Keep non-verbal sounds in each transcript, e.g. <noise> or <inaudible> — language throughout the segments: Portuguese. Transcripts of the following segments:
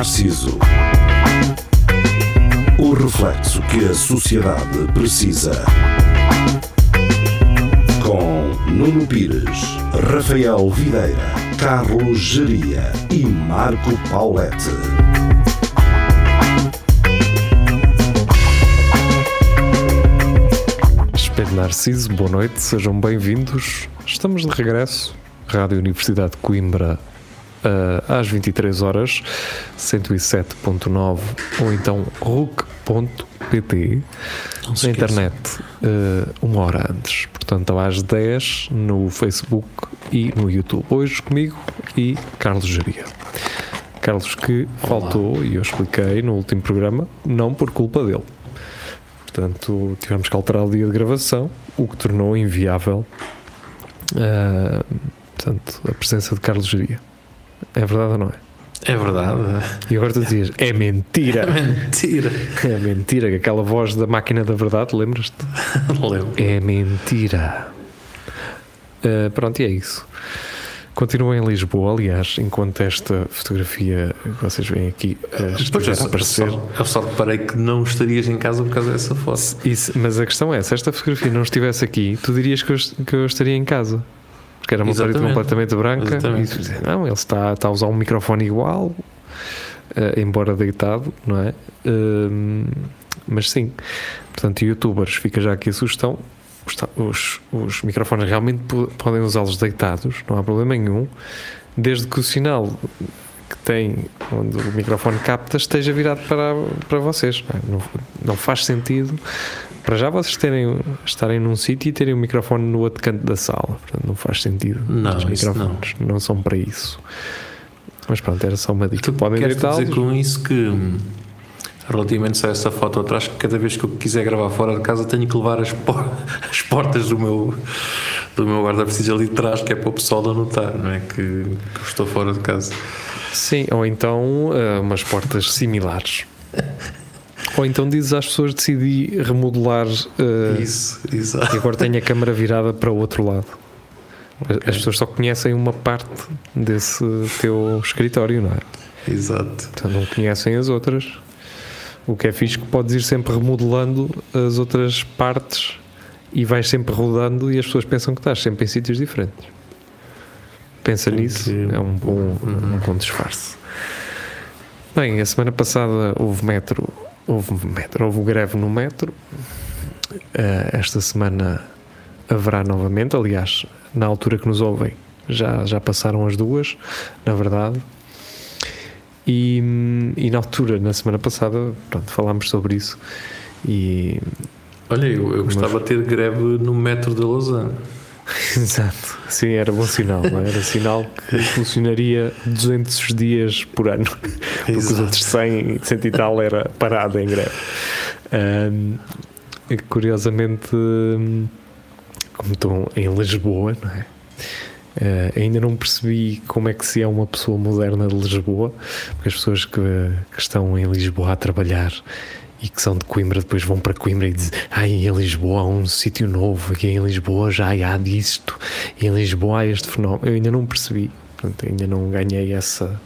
Narciso. O reflexo que a sociedade precisa. Com Nuno Pires, Rafael Videira, Carlos Geria e Marco Paulette. Espelho Narciso, boa noite, sejam bem-vindos. Estamos de regresso, Rádio Universidade de Coimbra, uh, às 23 horas, 107.9 ou então RUC.pt na internet, uh, uma hora antes. Portanto, às 10 no Facebook e no YouTube. Hoje comigo e Carlos Geria. Carlos que Olá. faltou, e eu expliquei no último programa, não por culpa dele. Portanto, tivemos que alterar o dia de gravação, o que tornou inviável uh, portanto, a presença de Carlos Geria. É verdade ou não é? É verdade. E agora tu dizias, é mentira. <laughs> É mentira. É mentira, aquela voz da máquina da verdade, lembras-te? <laughs> Lembro. É mentira. Uh, pronto, e é isso. Continuo em Lisboa, aliás, enquanto esta fotografia que vocês veem aqui uh, estiver a aparecer. Eu só reparei que não estarias em casa por causa dessa foto. Isso, mas a questão é: se esta fotografia não estivesse aqui, tu dirias que eu, que eu estaria em casa porque era uma parede completamente branca. E, não, ele está, está a usar um microfone igual, uh, embora deitado, não é? Uh, mas sim, portanto, youtubers, fica já aqui a sugestão. Os, os microfones realmente podem usá-los deitados, não há problema nenhum, desde que o sinal que tem, onde o microfone capta, esteja virado para, para vocês. Não, não faz sentido para já vocês terem, estarem num sítio e terem o microfone no outro canto da sala. Portanto, não faz sentido. Não, Os microfones não. não. são para isso. Mas pronto, era só uma dica. Tu Podem dizer com isso que relativamente a essa foto atrás, que cada vez que eu quiser gravar fora de casa tenho que levar as, por <laughs> as portas do meu, do meu guarda-preciso ali de trás, que é para o pessoal não notar, não é? Que, que estou fora de casa. Sim, ou então uh, umas portas similares. <laughs> Ou então dizes às pessoas decidi remodelar uh, isso, exato. e agora tenho a câmara virada para o outro lado. Okay. As pessoas só conhecem uma parte desse teu escritório, não é? Exato. Portanto, não conhecem as outras. O que é fixe que podes ir sempre remodelando as outras partes e vais sempre rodando e as pessoas pensam que estás sempre em sítios diferentes. Pensa nisso, é um bom, um bom disfarce. Bem, a semana passada houve metro houve metro, houve greve no metro. Uh, esta semana haverá novamente, aliás, na altura que nos ouvem, já, já passaram as duas, na verdade. E, e na altura, na semana passada, pronto, falámos sobre isso. E, Olha, eu, eu gostava de ter greve no metro de Lausanne. <laughs> Exato, sim, era bom sinal, não é? era sinal que funcionaria 200 dias por ano, <laughs> porque Exato. os outros 100, 100 e tal era parado em greve. Um, curiosamente, como estão em Lisboa, não é? Uh, ainda não percebi como é que se é uma pessoa moderna de Lisboa, porque as pessoas que, que estão em Lisboa a trabalhar e que são de Coimbra, depois vão para Coimbra e dizem: Ah, em Lisboa há um sítio novo, aqui em Lisboa já há disto, e em Lisboa há este fenómeno. Eu ainda não percebi, portanto, ainda não ganhei essa,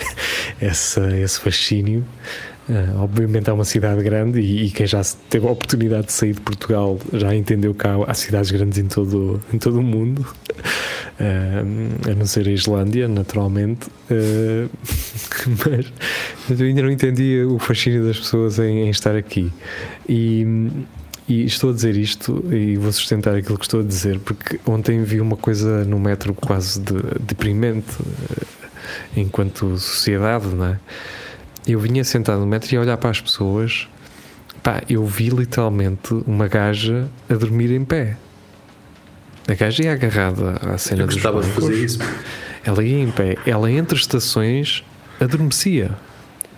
<laughs> essa, esse fascínio. Uh, obviamente é uma cidade grande e, e, quem já teve a oportunidade de sair de Portugal já entendeu que há, há cidades grandes em todo, em todo o mundo, uh, a não ser a Islândia, naturalmente. <laughs> Uh, mas eu ainda não entendi o fascínio das pessoas em, em estar aqui. E, e estou a dizer isto e vou sustentar aquilo que estou a dizer, porque ontem vi uma coisa no metro quase de, deprimente enquanto sociedade, não é? eu vinha sentado no metro e a olhar para as pessoas, pá, eu vi literalmente uma gaja a dormir em pé. A gaja ia agarrada à cena eu dos gostava de fazer isso. Ela ia em pé, ela entre estações adormecia.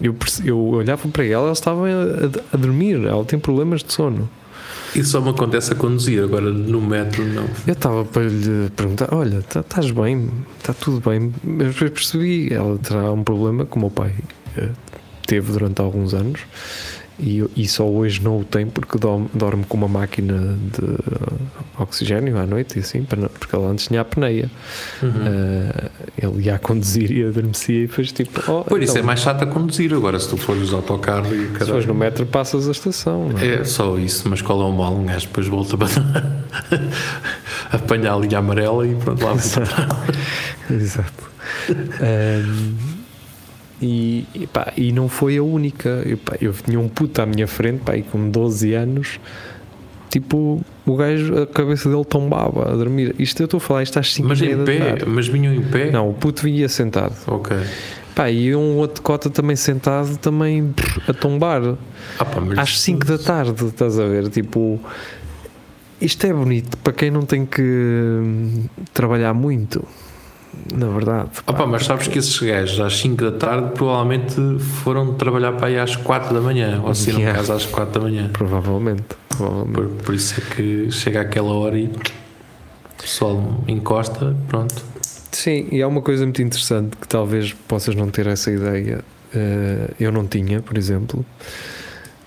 Eu, eu olhava para ela, ela estava a, a dormir, ela tem problemas de sono. Isso só me acontece a conduzir, agora no metro não. Eu estava para lhe perguntar: olha, tá, estás bem? Está tudo bem? Mas depois percebi, ela terá um problema com o meu pai teve durante alguns anos E, e só hoje não o tem porque dorme, dorme com uma máquina de oxigênio à noite e assim, para não- porque ele antes tinha apneia. Uhum. Uh, ele ia a conduzir e adormecia e depois tipo. Oh, Por isso então, é mais chato a conduzir. Agora, se tu fores autocarro e o Se caralho- fores no metro, passas a estação. não é? É só isso, mas qual é o mal? Um gajo depois volta a <laughs> apanhar a linha amarela e pronto, lá Exato. Um, <laughs> e, e, pá, e não foi a única. Eu, pá, eu tinha um puto à minha frente, pá, com 12 anos, tipo, o gajo, a cabeça dele tombava a dormir. Isto eu estou a falar, isto às 5 Mas em pé, mas vinham em pé? Não, o puto vinha sentado. Ok. Pá, e um outro cota também sentado, também a tombar. Ah, pá, Às 5 da tarde, estás a ver? Tipo, isto é bonito para quem não tem que hum, trabalhar muito. Na verdade. Pá, mas sabes que esses gajos às 5 da tarde provavelmente foram trabalhar para aí às 4 da manhã, ou saíram de Yeah. casa às 4 da manhã. Provavelmente. provavelmente. Por, por isso é que chega àquela hora e o pessoal encosta, pronto. Sim, e há uma coisa muito interessante que talvez possas não ter essa ideia. eh, eu não tinha, por exemplo.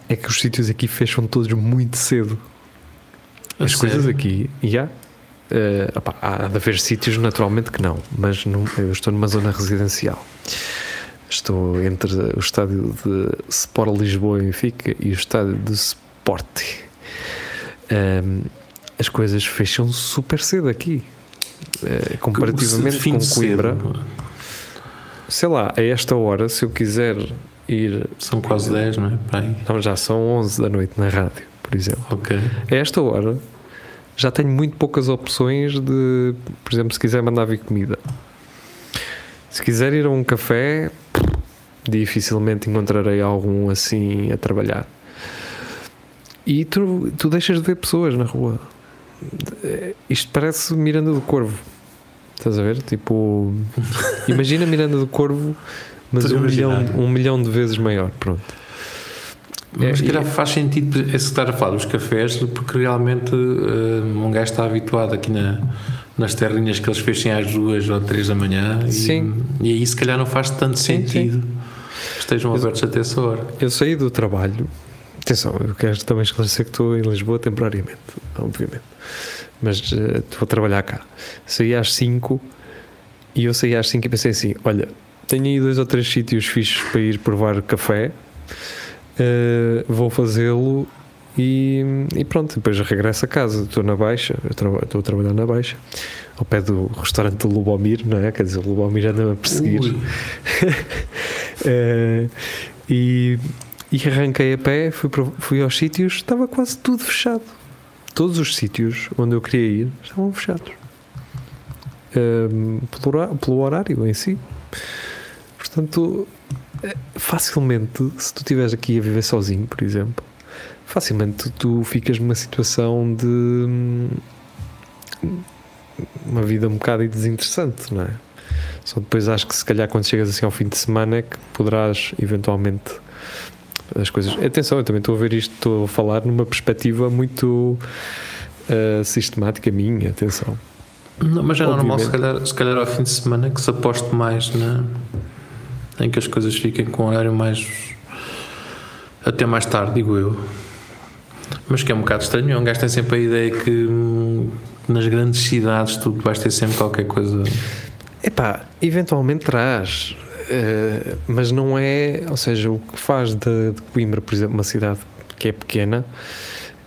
É que os sítios aqui fecham todos muito cedo. A As sério? coisas aqui, e há. Eh, opá, há de haver sítios naturalmente que não, mas não- eu estou numa zona residencial. Estou entre o estádio de Sport Lisboa e Benfica e o estádio de Sport. Ehm, as coisas fecham super cedo aqui. Eh, comparativamente com Coimbra, cedo. sei lá, a esta hora, se eu quiser ir, São quase 10, não é? Não, já são 11 da noite na rádio, por exemplo. Ok. A esta hora já tenho muito poucas opções de, por exemplo, se quiser mandar vir comida. Se quiser ir a um café, dificilmente encontrarei algum assim a trabalhar. E tu, tu deixas de ver pessoas na rua. Isto parece Miranda do Corvo. Estás a ver? Tipo, <laughs> imagina Miranda do Corvo, mas um milhão, um milhão de vezes maior. Pronto. Mas É, se calhar e- faz sentido esse estar a falar dos cafés, porque realmente eh, um gajo está habituado aqui na, nas terrinhas que eles fechem às duas ou três da manhã e, Sim. e aí se calhar não faz tanto Sim, sentido que estejam Mas- abertos até essa hora. Eu saí do trabalho. Atenção, eu quero também esclarecer que estou em Lisboa temporariamente, obviamente. Mas eh, estou a trabalhar cá. Saí às 5 e eu saí às 5 e pensei assim: olha, tenho aí dois ou três sítios fixos para ir provar café, eh, vou fazê-lo e, e pronto. Depois regresso a casa. Estou na Baixa, estou a trabalhar na Baixa, ao pé do restaurante do Lubomir, não é? Quer dizer, o Lubomir anda-me a perseguir. Ui, <laughs> Eh, e, e arranquei a pé, fui, para- fui aos sítios, estava quase tudo fechado. Todos os sítios onde eu queria ir estavam fechados. Pelo, hora- pelo horário em si. Portanto, eh, facilmente, se tu estiveres aqui a viver sozinho, por exemplo, facilmente tu ficas numa situação de hum, uma vida um bocado desinteressante, não é? Só depois acho que se calhar quando chegas assim ao fim de semana é que poderás eventualmente as coisas. Atenção, eu também estou a ver isto, estou a falar numa perspectiva muito ah, sistemática minha, atenção. Não, mas é normal, se Obviamente. calhar, se calhar ao fim de semana que se aposte mais na, em que as coisas fiquem com um horário mais. até mais tarde, digo eu. Mas que é um bocado estranho, um gajo tem sempre a ideia que hum, nas grandes cidades tu vais ter sempre qualquer coisa. Epá, eventualmente traz, eh, mas não é, ou seja, o que faz de, de Coimbra, por exemplo, uma cidade que é pequena,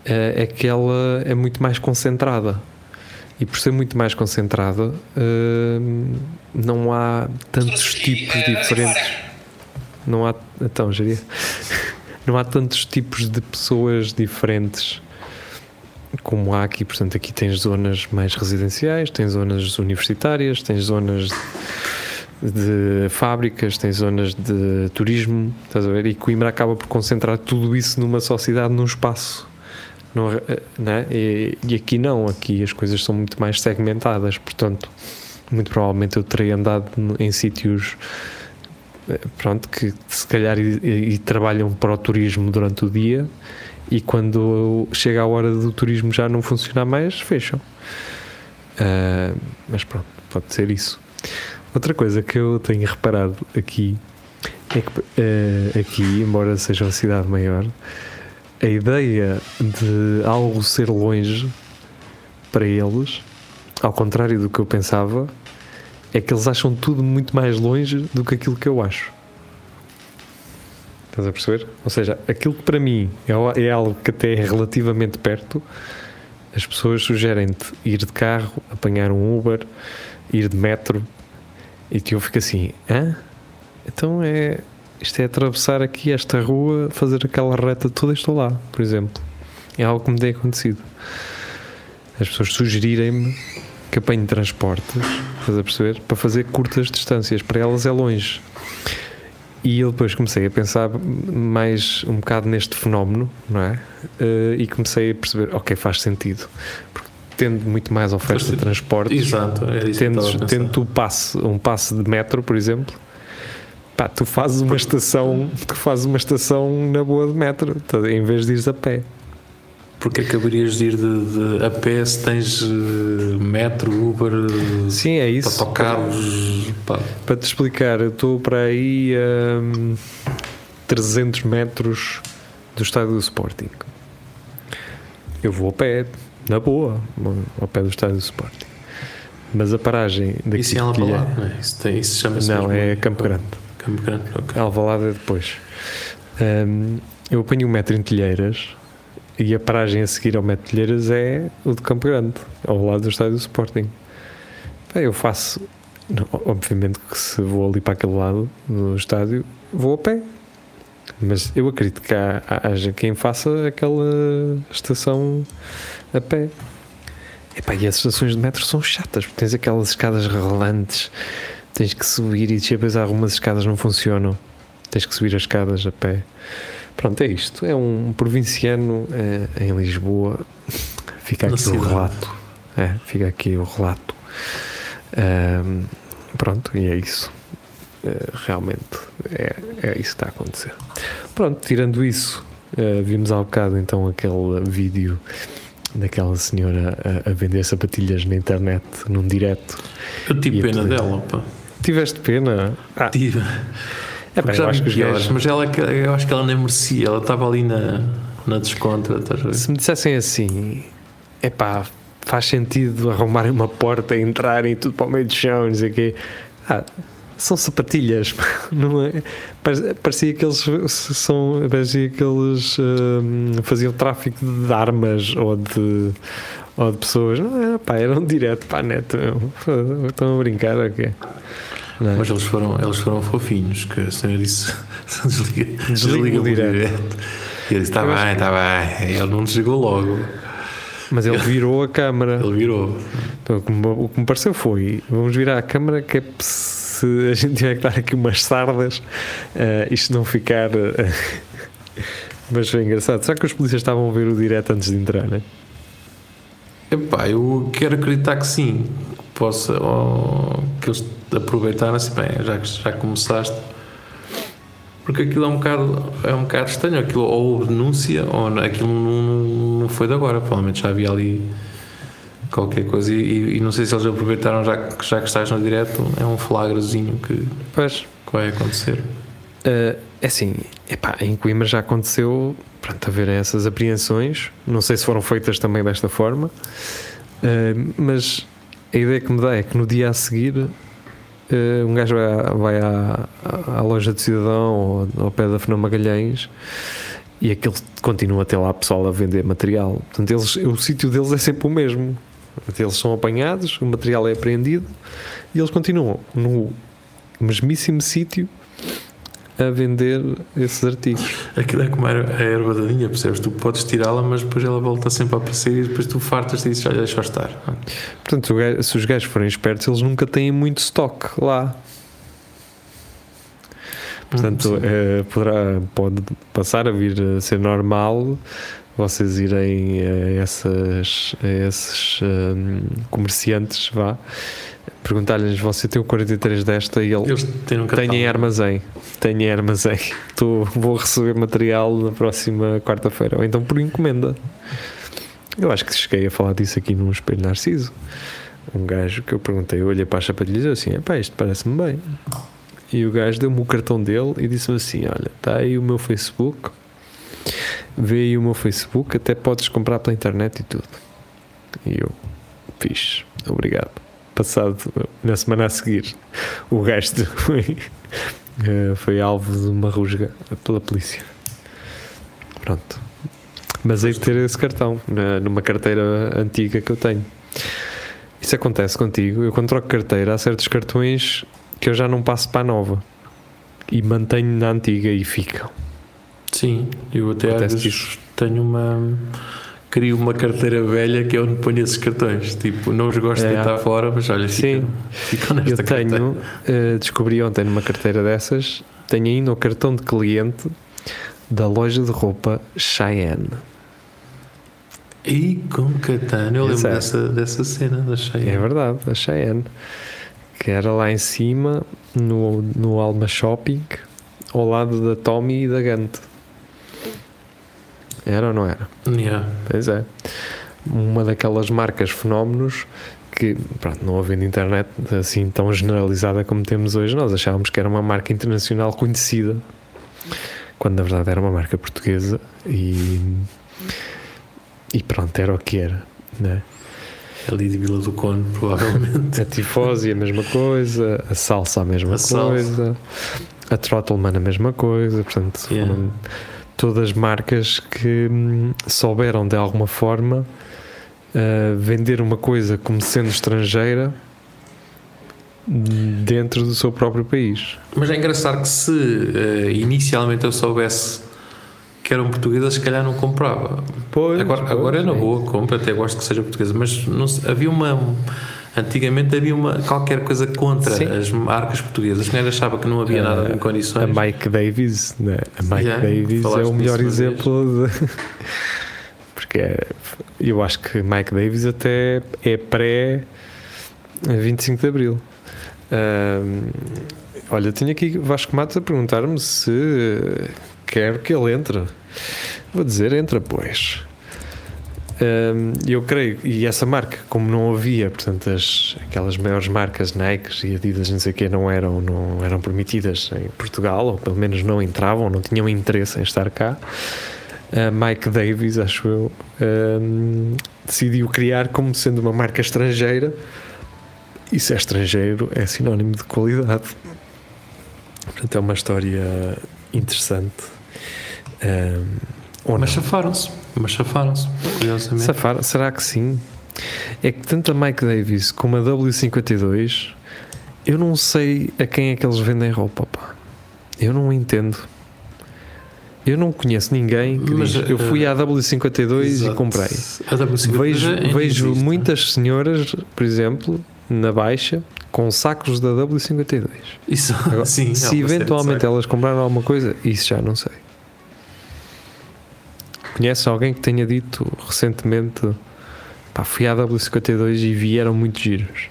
eh, é que ela é muito mais concentrada. E por ser muito mais concentrada, eh, não há tantos tipos diferentes. Não há, então, Jeria, <laughs> não há tantos tipos de pessoas diferentes como há aqui, portanto, aqui tens zonas mais residenciais, tens zonas universitárias, tens zonas de fábricas, tens zonas de turismo, estás a ver? E Coimbra acaba por concentrar tudo isso numa só cidade, num espaço. Não, é- né? e, e aqui não, aqui as coisas são muito mais segmentadas, portanto, muito provavelmente eu terei andado em sítios eh, pronto, que se calhar e, e- trabalham para o turismo durante o dia e quando chega a hora do turismo já não funcionar mais, fecham. Ah, mas pronto, pode ser isso. Outra coisa que eu tenho reparado aqui é que eh, aqui, embora seja uma cidade maior, a ideia de algo ser longe para eles, ao contrário do que eu pensava, é que eles acham tudo muito mais longe do que aquilo que eu acho. Estás a perceber? Ou seja, aquilo que para mim é, é algo que até é relativamente perto, as pessoas sugerem-te ir de carro, apanhar um Uber, ir de metro, e tu fico assim, hã? Então é. Isto é atravessar aqui esta rua, fazer aquela reta toda e estou lá, por exemplo. É algo que me tem acontecido. As pessoas sugerirem-me que apanhe transportes, estás a perceber? Para fazer curtas distâncias. Para elas é longe. E eu depois comecei a pensar mais um bocado neste fenómeno, não é? Uh, e comecei a perceber, ok, faz sentido. Porque tendo muito mais oferta de Exato, é isso tendo, tendo tu passe, um passe de metro, por exemplo, pá, tu fazes uma estação, tu fazes uma estação na boa de metro, tá, em vez de ires a pé. Porque acabarias de ir de, de a pé se tens eh, metro, Uber, Sim, é isso. autocarros. Pá, Para te explicar, eu estou para aí a hum, 300 metros do estádio do Sporting. Eu vou a pé, na boa, ao pé do estádio do Sporting. Mas a paragem daqui isso é Alvalade, não é? Isso, tem- isso chama-se Não, é Campo Grande. Campo Grande, ok. Alvalade é depois. Hum, eu apanho um metro em Telheiras e a paragem a seguir ao metro de Telheiras é o de Campo Grande, ao lado do estádio do Sporting. Pá, eu faço, obviamente que se vou ali para aquele lado do estádio, vou a pé. Mas eu acredito que haja quem faça aquela estação a pé. Epá, e as estações de metro são chatas, porque tens aquelas escadas rolantes, tens que subir e descer, depois algumas escadas não funcionam, tens que subir as escadas a pé. Pronto, é isto. É um provinciano eh, em Lisboa. <laughs> Fica aqui o relato. É, fica aqui o relato. Ahm, pronto, e é isso. Eh, realmente é, é isso que está a acontecer. Pronto, tirando isso, eh, vimos há bocado então aquele vídeo daquela senhora a, a vender sapatilhas na internet num direto. Eu tive pena dela, pá. Tiveste pena? Ah, Tive. é, já eu acho que os piores, gajos, mas ela, eu acho que ela nem merecia. Ela estava ali na, na descontra. Se me dissessem assim, é pá, faz sentido arrumarem uma porta e entrarem tudo para o meio do chão, não sei o quê. Ah, são sapatilhas, <laughs> não é? Pare- Parecia que eles são, parecia que eles hum, faziam tráfico de armas ou de, ou de pessoas. Não era, pá, era um direto para a net. meu. Estão a brincar ou quê? É? Mas eles foram, eles foram fofinhos, que a senhora disse <laughs> desliga, Desliga o direto. E ele disse: está bem, está bem. Ele não desligou logo. Mas ele virou a câmara. Ele virou. Então, o, que me, que pareceu foi: vamos virar a câmara que é se a gente tiver que dar aqui umas sardas, eh, isto não ficar. eh, <laughs> mas foi engraçado. Será que os polícias estavam a ver o direto antes de entrar, né? Epá, eu quero acreditar que sim. Que possa, ou que eles aproveitaram assim, bem, já que já começaste. Porque aquilo é um bocado, é um bocado estranho. Aquilo ou denúncia ou aquilo não, não foi de agora. Provavelmente já havia ali qualquer coisa. E, e não sei se eles aproveitaram, já que, já que estás no direto, é um flagrazinho que, Pois. que vai acontecer. Eh, é assim, epá, em Coimbra já aconteceu pronto, haver essas apreensões. Não sei se foram feitas também desta forma, eh, mas a ideia que me dá é que no dia a seguir eh, um gajo vai, à, vai à, à loja de cidadão ou ao pé da Fernão Magalhães e aquele continua a ter lá pessoal a vender material. Portanto, eles, o sítio deles é sempre o mesmo. Eles são apanhados, o material é apreendido e eles continuam no mesmíssimo sítio a vender esses artigos. Aquilo é como a erva daninha, percebes? Tu podes tirá-la, mas depois ela volta sempre a aparecer e depois tu fartas e dizes: Olha, deixa estar. Portanto, se os gajos forem espertos, eles nunca têm muito estoque lá. Portanto, eh, poderá, pode passar a vir a ser normal vocês irem a, essas, a esses hum, comerciantes, vá, perguntar-lhes: você tem o 43 desta e ele eles têm um tem em armazém. Tem em armazém. <laughs> Tô, vou receber material na próxima quarta-feira. Ou então por encomenda. Eu acho que cheguei a falar disso aqui num espelho Narciso. Um gajo que eu perguntei, eu olhei para as sapatilhas e disse assim: pá, isto parece-me bem. e o gajo deu-me o cartão dele e disse-me assim: Olha, está aí o meu Facebook, vê aí o meu Facebook, até podes comprar pela internet e tudo. E eu fiz, obrigado. Passado na semana a seguir, o gajo foi, eh, foi alvo de uma rusga pela polícia. Pronto. Mas hei de ter esse cartão na- numa carteira antiga que eu tenho. Isso acontece contigo. Eu quando troco carteira, há certos cartões que eu já não passo para a nova e mantenho na antiga e ficam. Sim, eu até às Acontece vezes tenho uma. Crio uma carteira velha que é onde ponho esses cartões. Tipo, não os gosto de É. deitar fora, mas olha, Sim. ficam, ficam nesta Eu tenho, eh, descobri ontem numa carteira dessas, tenho ainda o cartão de cliente da loja de roupa Cheyenne. E com Catano, eu lembro Exato. dessa, dessa cena da Cheia. É verdade, a Cheyenne. Que era lá em cima, no, no Alma Shopping, ao lado da Tommy e da Gant. Era ou não era? Yeah. Pois é. Uma daquelas marcas fenómenos que, pronto, não havendo internet assim tão generalizada como temos hoje, nós achávamos que era uma marca internacional conhecida, quando na verdade era uma marca portuguesa e, e pronto, era o que era. Né? Ali de Vila do Conde, provavelmente. <laughs> A tifose a mesma coisa, a salsa a mesma A salsa. coisa, a Trottleman a mesma coisa, portanto, Yeah. Todas marcas que hum, souberam de alguma forma uh, vender uma coisa como sendo estrangeira dentro do seu próprio país. Mas é engraçado que se eh, inicialmente eu soubesse que eram portuguesas, se calhar não comprava. Pois, Agora, agora é na boa, compra, até gosto que seja portuguesa, mas não havia uma. Antigamente havia uma, qualquer coisa contra Sim. as marcas portuguesas, que nem achava que não havia Eh, nada em A condições. Mike Davis, né? a Mike Yeah, Davis é o melhor exemplo de... <laughs> porque é- eu acho que Mike Davis até é pré 25 de Abril. Olha, tenho aqui Vasco Matos a perguntar-me se quer que ele entre. Vou dizer, entra pois. Eu creio, e essa marca, como não havia, portanto, as, aquelas maiores marcas Nike e Adidas, não sei o que, não eram, não eram permitidas em Portugal, ou pelo menos não entravam, não tinham interesse em estar cá. Mike Davis, acho eu, ahm, decidiu criar como sendo uma marca estrangeira. E se é estrangeiro, é sinónimo de qualidade. Portanto, é uma história interessante. Ou Mas safaram-se, mas safaram-se, curiosamente. Safar, será que sim? É que tanto a Mike Davis como a W52, eu não sei a quem é que eles vendem roupa, pá. Eu não entendo. Eu não conheço ninguém que Mas, diz, eu fui eh, à W52 e Exato. comprei. A W52 Vejo, ainda vejo muitas senhoras, por exemplo, na Baixa, com sacos da W52. Isso, Agora, <laughs> sim, se de eventualmente elas compraram alguma coisa, isso já não sei. Conhece alguém que tenha dito recentemente pá, fui à W52 e vieram muitos giros?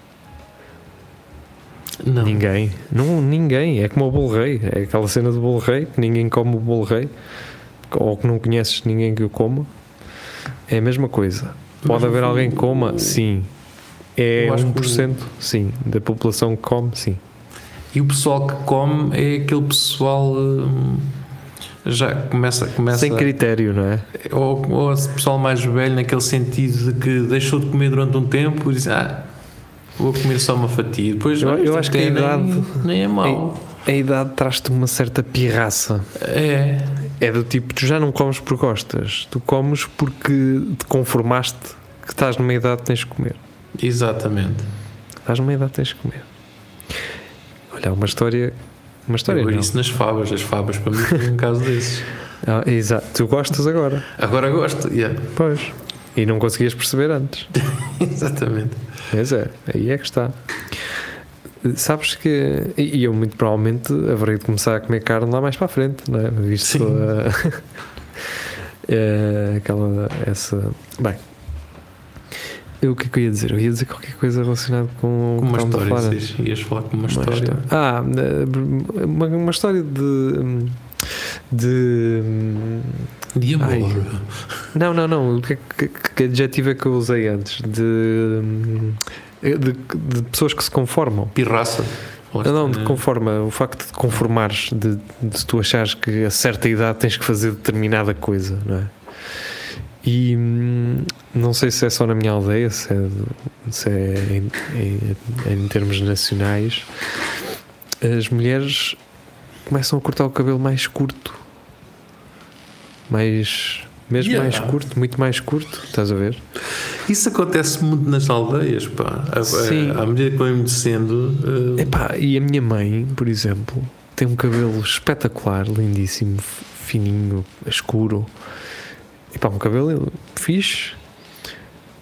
Não. Ninguém. Não, ninguém. É como o bolo rei. É aquela cena do bolo rei que ninguém come o bolo rei ou que não conheces ninguém que o coma. É a mesma coisa. Pode haver alguém que coma? Sim. É Eu acho que o- 1%? Sim. Da população que come? Sim. E o pessoal que come é aquele pessoal hum, já começa, começa Sem critério, não é? ou, ou esse pessoal mais velho naquele sentido de que deixou de comer durante um tempo e diz ah vou comer só uma fatia depois Eu- "Ah, eu acho que a até nem- idade- nem é mau A idade traz-te uma certa pirraça. é É do tipo, tu já não comes porque gostas, tu comes porque te conformaste que estás numa idade que tens de comer. exatamente Estás numa idade que tens de comer. Olha, uma história. Uma história. eu isso nas favas as favas para mim foi um <laughs> caso desses Ah, exato, tu gostas agora. agora gosto yeah. Pois. E não conseguias perceber antes. <laughs> exatamente Mas é, aí é que está. Sabes que. E eu, muito provavelmente, haverei de começar a comer carne lá mais para a frente, não é? Visto Sim. a- é, <laughs> aquela. Essa. Bem. Eu, o que é que eu ia dizer? Eu ia dizer qualquer coisa relacionada com com uma história falar diz, ias falar com uma Uma história história. Ah, uma, uma história de. de. de amor Ai. Não, não, não. Que, que, que adjetivo é que eu usei antes? De, de, de pessoas que se conformam. pirraça Não, está, de conforme o facto de conformares, de, de tu achares que a certa idade tens que fazer determinada coisa, não é? E hum, não sei se é só na minha aldeia, se é, se é em, em- em termos nacionais, as mulheres começam a cortar o cabelo mais curto, mais mesmo Yeah. mais curto, muito mais curto, estás a ver? Isso acontece muito nas aldeias, pá. A- Sim. À medida que vão envelhecendo. eh, Epá, e a minha mãe, por exemplo, tem um cabelo espetacular, lindíssimo, fininho, escuro. Epá, um cabelo fixe.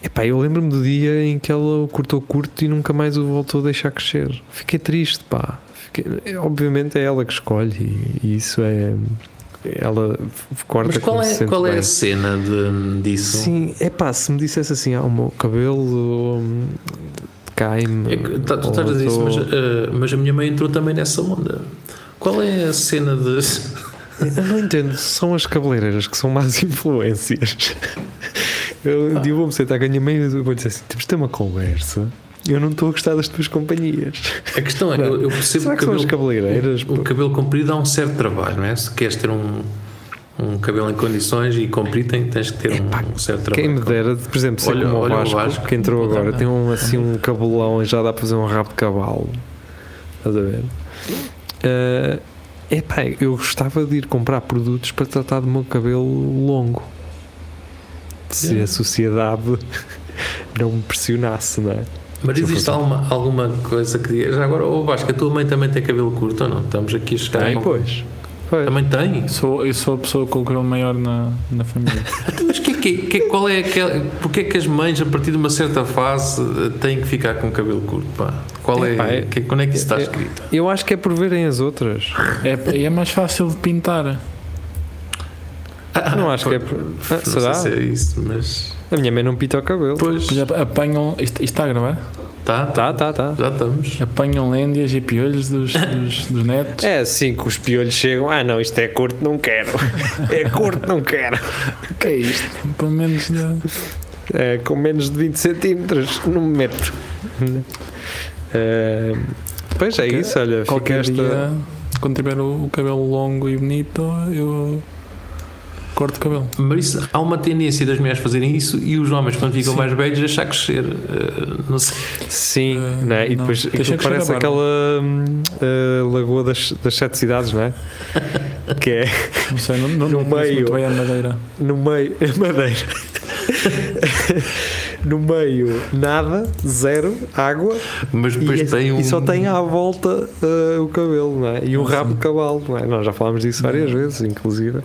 Epá, eu lembro-me do dia em que ela o cortou curto e nunca mais o voltou a deixar crescer. Fiquei triste, pá. Fiquei- obviamente é ela que escolhe e, e isso é. Ela corta Mas qual se é, sente qual é bem. a cena de, disso? Sim, é pá, se me dissesse assim, ah, o meu cabelo hum, cai-me. É tá, tu estás a dizer isso, mas, eh, mas a minha mãe entrou também nessa onda. Qual é a cena de. Eu não entendo, são as cabeleireiras que são más <laughs> influências. Eu dia vou-me sentar com a minha mãe e vou dizer assim: temos de ter uma conversa. Eu não estou a gostar das tuas companhias. A questão é, eu, eu percebo Será que que o cabelo, cabeleireiras? o cabelo comprido dá um certo trabalho, não é? Se queres ter um, um cabelo em condições e comprido, tens que ter Epá, um, certo trabalho. Quem me dera, por exemplo, ser Olha- como o olha o Vasco, Vasco. que entrou agora, tem um, assim um cabelão e já dá para fazer um rabo de cavalo. Estás a ver? Eh, epá, eu gostava de ir comprar produtos para tratar do meu cabelo longo. Se Yeah. a sociedade <laughs> não me pressionasse, não é? Mas existe alguma, alguma coisa que diga. Já agora, o Vasco, a tua mãe também tem cabelo curto ou não? Estamos aqui a chegar. a Tem, um- pois. Pois. Também tem? Sou, eu sou a pessoa com o cabelo maior na, na família. <laughs> Mas que, que, que, qual é aquela, porque é que as mães, a partir de uma certa fase, têm que ficar com o cabelo curto? Pá? Qual é, Epá, é- que, quando é que isso está é- escrito? Eu acho que é por verem as outras. É, é mais fácil de pintar. não acho que é por. Ah, Não será? sei se é isso, mas. A minha mãe não pinta o cabelo. Pois, apanham. Isto, isto está a gravar? Tá, Tá, tá, tá. Já estamos. Apanham léndias e piolhos dos, dos, dos netos. É assim que os piolhos chegam. Ah, não, isto é curto, não quero. <laughs> É curto, não quero. que é isto? Pelo menos. né? É, com menos de 20 centímetros, não me meto. É, pois é Qualquer- isso, olha, Qualquer esta. dia, quando tiver o, o cabelo longo e bonito, eu corto o cabelo. Mas isso, há uma tendência das mulheres fazerem isso e os homens, quando ficam Sim. mais velhos, deixar crescer. eh, não sei. Sim, Eh, né? e não. depois Deixa parece a aquela eh, lagoa das, das sete cidades, não é? <laughs> que é Não sei, não, não, No não meio. muito bem a madeira. no meio. <laughs> Madeira. no meio, nada, zero, água Mas depois e, tem um. e só tem à volta eh, o cabelo, não é? E um rabo de cavalo, não é? Nós já falámos disso várias vezes, inclusive.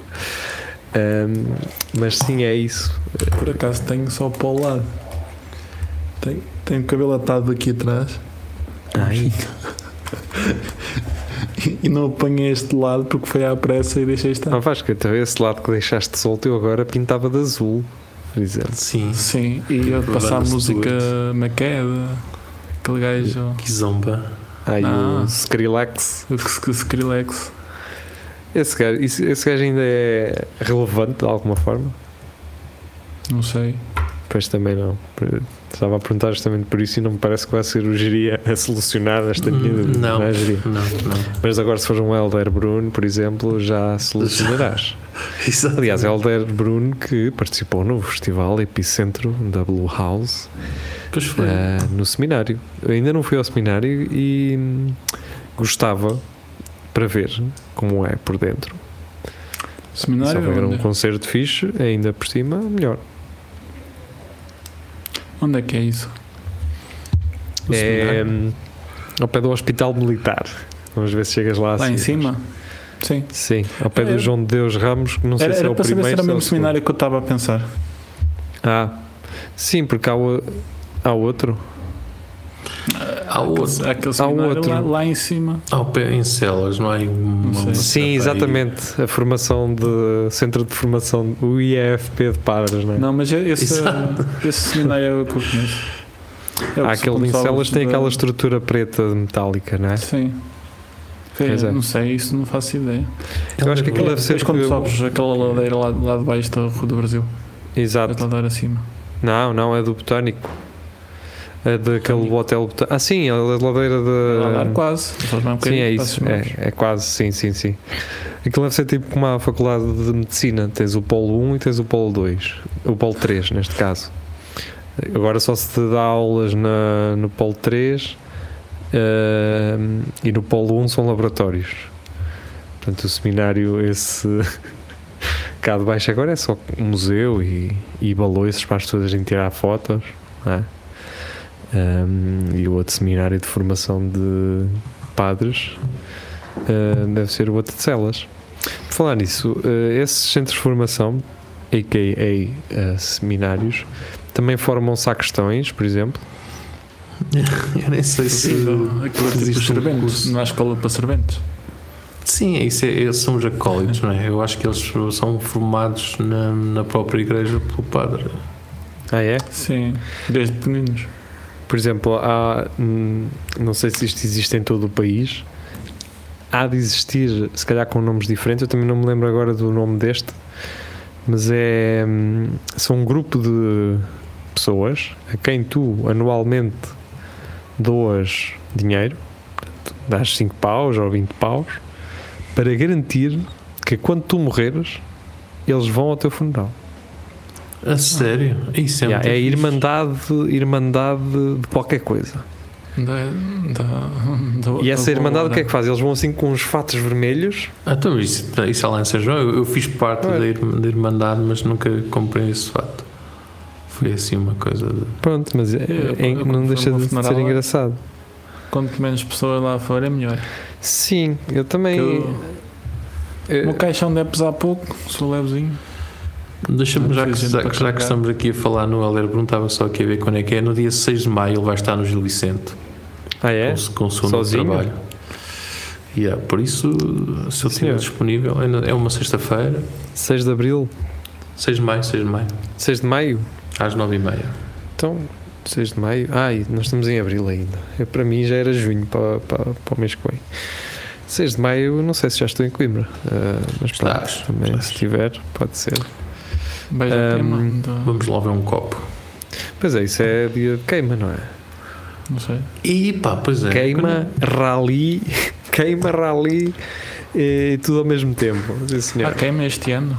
Ahm, mas sim, é isso. Por acaso tenho só para o lado. Tenho, tenho o cabelo atado aqui atrás Ai, <laughs> e não apanhei este lado porque foi à pressa e deixei estar. não faz que até esse lado que deixaste solto eu agora pintava de azul, por exemplo. Sim, Sim, e Tipo, passar música Maqueda, aquele gajo, que zomba. Ai, Ah. o Skrillex. o Sk- Skrillex. Esse gajo, esse gajo ainda é relevante de alguma forma? Não sei. Pois também não. Estava a perguntar justamente por isso e não me parece que vai ser o Geria a solucionar esta minha dúvida. Não, é, Geria? não, não. Mas agora, se for um Helder Bruno, por exemplo, já solucionarás. <laughs> Exato. Aliás, Helder Bruno que participou no festival Epicentro da Blue House Pois foi. eh, no seminário. Eu ainda não fui ao seminário e hum, gostava para ver como é por dentro. Se Seminário houver um concerto fixe, ainda por cima, melhor. onde é que é isso? O É hum, ao pé do Hospital Militar. Vamos ver se chegas lá. Lá em cima? Sim. Sim, ao pé É. do João de Deus Ramos, que não sei Era, se é o para saber primeiro. se era o mesmo o segundo. seminário que eu estava a pensar. Ah, sim, porque há, o- há outro. Há outro. Aquele seminário outro. Lá, lá em cima. Ao pé em celas, não há aí uma, Sim, certa aí- exatamente. A formação de Centro de Formação, o IEFP de Padres, não é? Não, mas esse, Exato. esse seminário é o que eu conheço. É Há aquele em celas tem aquela estrutura preta metálica, não é? Sim. Pois é. Não sei, isso não faço ideia. Eu acho que aquilo deve ser. Quando sobes aquela ladeira lá, lá de baixo da Rua do Brasil, Exato. a ladeira acima. Não, não, é do Botânico. A daquele hotel. Ah, sim, a ladeira Lá dar da. quase. Um Sim, é isso. É, é quase, sim, sim, sim. Aquilo deve ser tipo como a faculdade de medicina: tens o polo 1 e tens o polo 2. O polo 3, neste caso. Agora só se te dá aulas na, no polo 3 eh, e no polo 1 são laboratórios. Portanto, o seminário, esse <laughs> cá de baixo agora é só museu e, e balões para as pessoas irem tirar fotos. não é? Um, e o outro seminário de formação de padres uh, deve ser o outro de celas. Por falar nisso, uh, esses centros de formação, a.k.a. uh, seminários, também formam sacristões, por exemplo. <laughs> Eu nem sei se. Aquilo é tipo um não há escola para serventes. Sim, é isso é, eles são os acólitos, não é? Eu acho que eles são formados na, na própria igreja pelo padre. Ah, é? Sim, desde pequeninos. Por exemplo, há, hum, não sei se isto existe em todo o país, há de existir, se calhar com nomes diferentes, eu também não me lembro agora do nome deste, mas é hum, são um grupo de pessoas a quem tu anualmente doas dinheiro, dás 5 paus ou 20 paus, para garantir que quando tu morreres, eles vão ao teu funeral. A sério? Isso é Yeah, é irmandade, irmandade de qualquer coisa. Da, da, da, E essa da irmandade o que é que faz? Eles vão assim com uns fatos vermelhos. Ah, então isso, isso é lá em São João. Eu, eu fiz parte Ué. da, Irm- da Irmandade, mas nunca comprei esse fato. Foi assim uma coisa de. Pronto, mas é- Eu- é- eu não deixa de funeral, ser é- engraçado. Quanto menos pessoas lá for, é melhor. Sim, eu também. Que eu- O caixão deve pesar pouco, sou levezinho. Deixa-me, já, que, já, que- já que carregar. estamos aqui a falar no Heller, perguntava só aqui a ver quando é que é. No dia 6 de maio ele vai estar no Gil Vicente Ah, é? com, com o segundo Sozinho? trabalho. Yeah, por isso, se ele estiver disponível, ainda- é uma sexta-feira, 6 de Abril, 6 de maio, 6 de maio, 6 de Maio. às 9h30. Então, 6 de Maio. Ai, nós estamos em Abril ainda. Eu, para mim já era junho para, para, para o mês que vem. 6 de Maio, não sei se já estou em Coimbra. ah, mas pronto, Estás, também estás. se tiver, pode ser. Beijo tema. da- Vamos lá ver um copo. Pois é, isso é dia de queima, não é? Não sei. E pá, pois é. Queima, rally, <laughs> queima, rally e tudo ao mesmo tempo. Sim, senhor. Ah, queima este ano.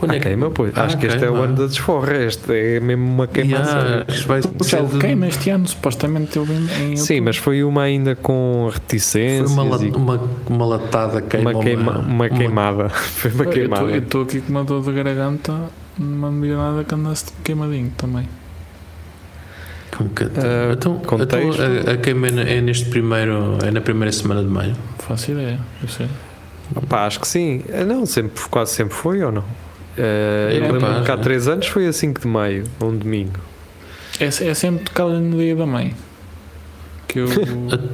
Quando Ah, é que- queima, pois. Ah, Acho que este é o ano da desforra. Este é mesmo uma queimação. Yeah, vai Shell de- queima este ano, supostamente eu vi em Sim, mas foi uma ainda com Foi reticências uma, la- e uma, uma latada queima. uma, queima, uma queimada. <laughs> Foi uma queimada. Eu estou aqui com uma dor de garganta, não me diga nada que andasse queimadinho também. Com que- Ah, então, contexto. então a, a queima é é neste primeiro. É na primeira semana de maio. Faço ideia, eu sei. Pá, acho que sim. Ah, Não, sempre, quase sempre foi ou não? Ah, eu É, lembro que há já. 3 anos foi a 5 de maio, um domingo. É, é sempre tocado no dia da mãe. Que eu. <laughs>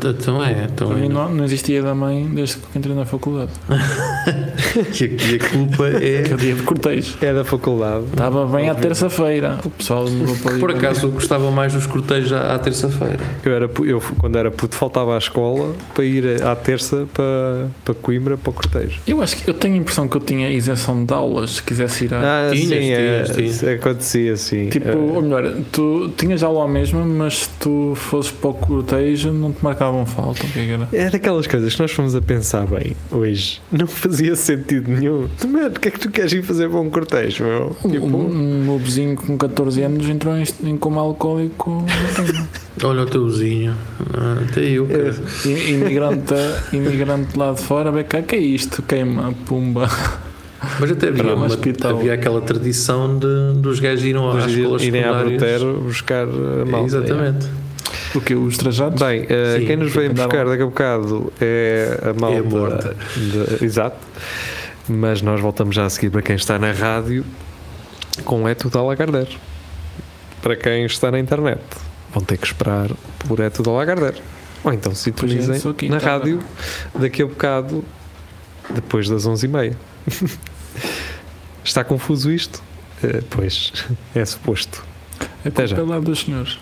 Então é. Então Para é. mim não, não existia da mãe desde que entrei na faculdade. <laughs> Que aqui a culpa é. Que é o dia de cortejo. É da faculdade. Estava bem à terça-feira. O pessoal mudou para Por acaso eu gostava mais dos cortejos à, à terça-feira. Eu, era, eu, quando era puto, faltava à escola para ir à terça para, para Coimbra para o cortejo. Eu acho que eu tenho a impressão que eu tinha isenção de aulas se quisesse ir a. Ah, Tinhas, sim, é, tinhas, tinhas. acontecia assim. Tipo, Ah, ou melhor, tu tinhas aula à mesma, mas se tu fosses para o cortejo não te marcavam falta. O que é que era? É daquelas coisas que nós fomos a pensar bem hoje. Não fazia sentido nenhum. Tu, Mano, o que é que tu queres ir fazer para um cortejo, meu? Um, Tipo, um vizinho com 14 anos entrou em, em coma alcoólico. Olha o teuzinho. Ah, até eu. cara. I- imigrante, imigrante lá de fora, vê cá, que é isto? Queima, pumba. Mas até havia, um uma- hospital. havia aquela tradição de, dos gajos irem às escolas irem à. Brutero buscar a malta. Exatamente. O que? Os trajados? Bem, eh, Sim, quem nos vem buscar daqui a bocado é a malta. morta. de- exato. Mas nós voltamos já a seguir para quem está na rádio com É Tudo a Lagardère. Para quem está na internet, vão ter que esperar por É Tudo a Lagardère. Ou então sintonizem sou aqui, na tá rádio daqui a bocado, depois das 11h30. <laughs> está confuso isto? Eh, pois, é suposto. É Até já. lá dos senhores.